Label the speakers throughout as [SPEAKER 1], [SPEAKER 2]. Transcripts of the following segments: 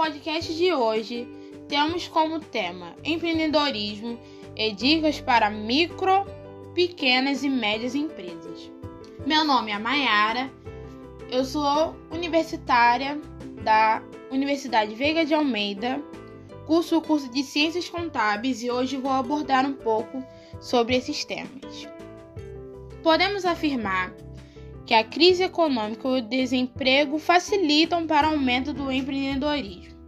[SPEAKER 1] podcast de hoje, temos como tema empreendedorismo e dicas para micro, pequenas e médias empresas. Meu nome é Mayara, eu sou universitária da Universidade Veiga de Almeida, curso o curso de Ciências Contábeis e hoje vou abordar um pouco sobre esses temas. Podemos afirmar que a crise econômica e o desemprego facilitam para o aumento do empreendedorismo.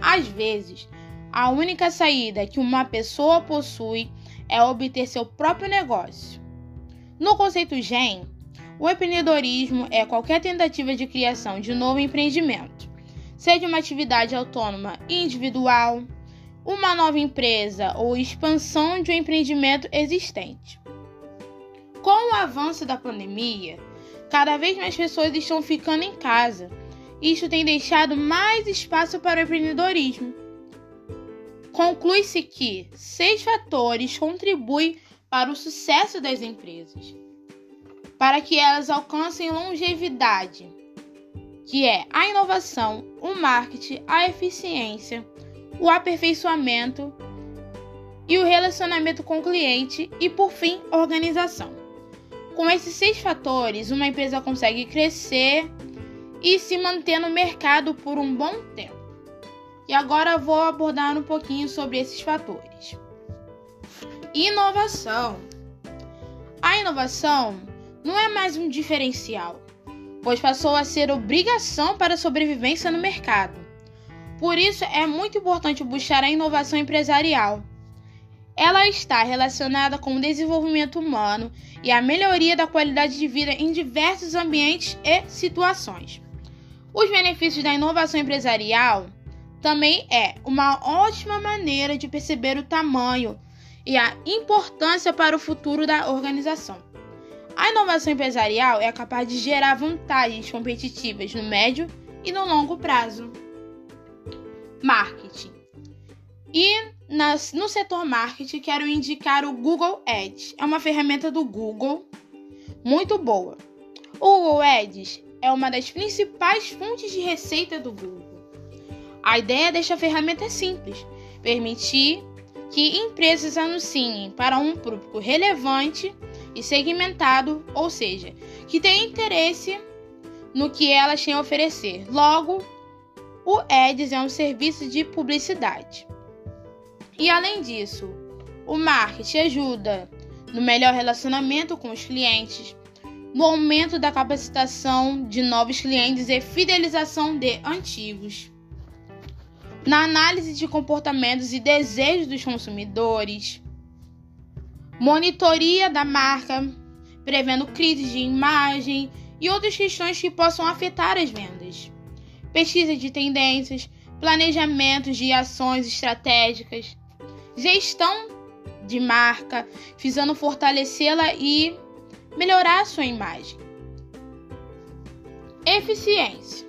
[SPEAKER 1] Às vezes, a única saída que uma pessoa possui é obter seu próprio negócio. No conceito GEM, o empreendedorismo é qualquer tentativa de criação de novo empreendimento, seja uma atividade autônoma individual, uma nova empresa ou expansão de um empreendimento existente. Com o avanço da pandemia, cada vez mais pessoas estão ficando em casa. Isto tem deixado mais espaço para o empreendedorismo. Conclui-se que seis fatores contribuem para o sucesso das empresas, para que elas alcancem longevidade, que é a inovação, o marketing, a eficiência, o aperfeiçoamento e o relacionamento com o cliente e, por fim, organização. Com esses seis fatores, uma empresa consegue crescer e se manter no mercado por um bom tempo. E agora vou abordar um pouquinho sobre esses fatores. Inovação. A inovação não é mais um diferencial, pois passou a ser obrigação para a sobrevivência no mercado. Por isso, é muito importante buscar a inovação empresarial ela está relacionada com o desenvolvimento humano e a melhoria da qualidade de vida em diversos ambientes e situações. Os benefícios da inovação empresarial também é uma ótima maneira de perceber o tamanho e a importância para o futuro da organização. A inovação empresarial é capaz de gerar vantagens competitivas no médio e no longo prazo. Marketing. E nas, no setor marketing, quero indicar o Google Ads. É uma ferramenta do Google muito boa. O Google Ads é uma das principais fontes de receita do Google. A ideia desta ferramenta é simples: permitir que empresas anunciem para um público relevante e segmentado, ou seja, que tem interesse no que elas têm a oferecer. Logo, o Ads é um serviço de publicidade. E além disso, o marketing ajuda no melhor relacionamento com os clientes, no aumento da capacitação de novos clientes e fidelização de antigos, na análise de comportamentos e desejos dos consumidores, monitoria da marca, prevendo crises de imagem e outras questões que possam afetar as vendas, pesquisa de tendências, planejamentos de ações estratégicas gestão de marca, visando fortalecê-la e melhorar sua imagem. Eficiência.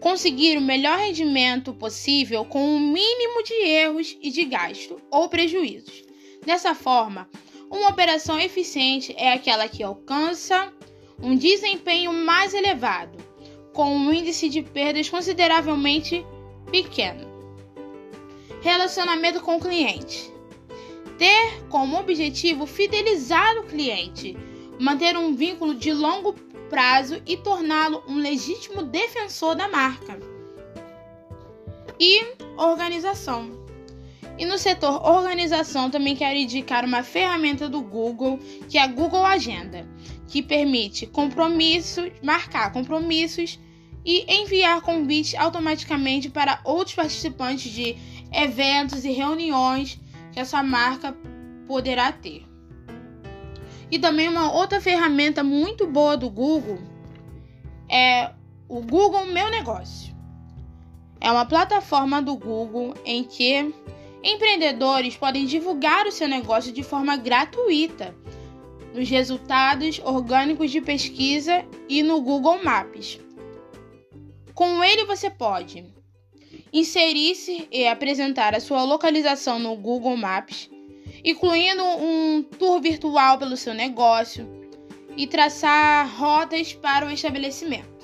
[SPEAKER 1] Conseguir o melhor rendimento possível com o mínimo de erros e de gasto ou prejuízos. Dessa forma, uma operação eficiente é aquela que alcança um desempenho mais elevado, com um índice de perdas consideravelmente pequeno. Relacionamento com o cliente. Ter como objetivo fidelizar o cliente, manter um vínculo de longo prazo e torná-lo um legítimo defensor da marca. E organização. E no setor organização também quero indicar uma ferramenta do Google, que é a Google Agenda, que permite compromissos, marcar compromissos e enviar convites automaticamente para outros participantes de eventos e reuniões que essa marca poderá ter. E também uma outra ferramenta muito boa do Google é o Google Meu Negócio. É uma plataforma do Google em que empreendedores podem divulgar o seu negócio de forma gratuita nos resultados orgânicos de pesquisa e no Google Maps. Com ele você pode inserir-se e apresentar a sua localização no Google Maps, incluindo um tour virtual pelo seu negócio e traçar rotas para o estabelecimento.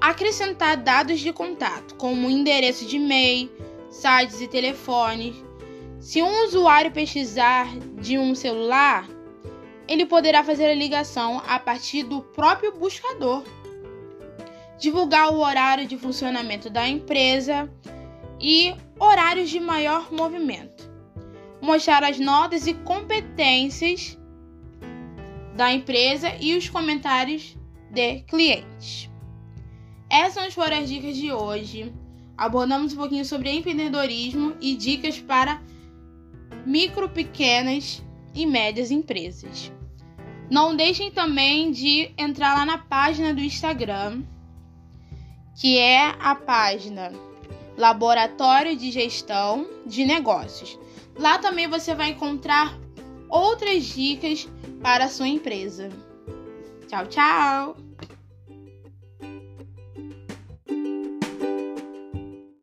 [SPEAKER 1] acrescentar dados de contato, como endereço de e-mail, sites e telefones. Se um usuário pesquisar de um celular, ele poderá fazer a ligação a partir do próprio buscador. Divulgar o horário de funcionamento da empresa e horários de maior movimento. Mostrar as notas e competências da empresa e os comentários de clientes. Essas foram as dicas de hoje. Abordamos um pouquinho sobre empreendedorismo e dicas para micro, pequenas e médias empresas. Não deixem também de entrar lá na página do Instagram, que é a página Laboratório de Gestão de Negócios. Lá também você vai encontrar outras dicas para a sua empresa. Tchau, tchau!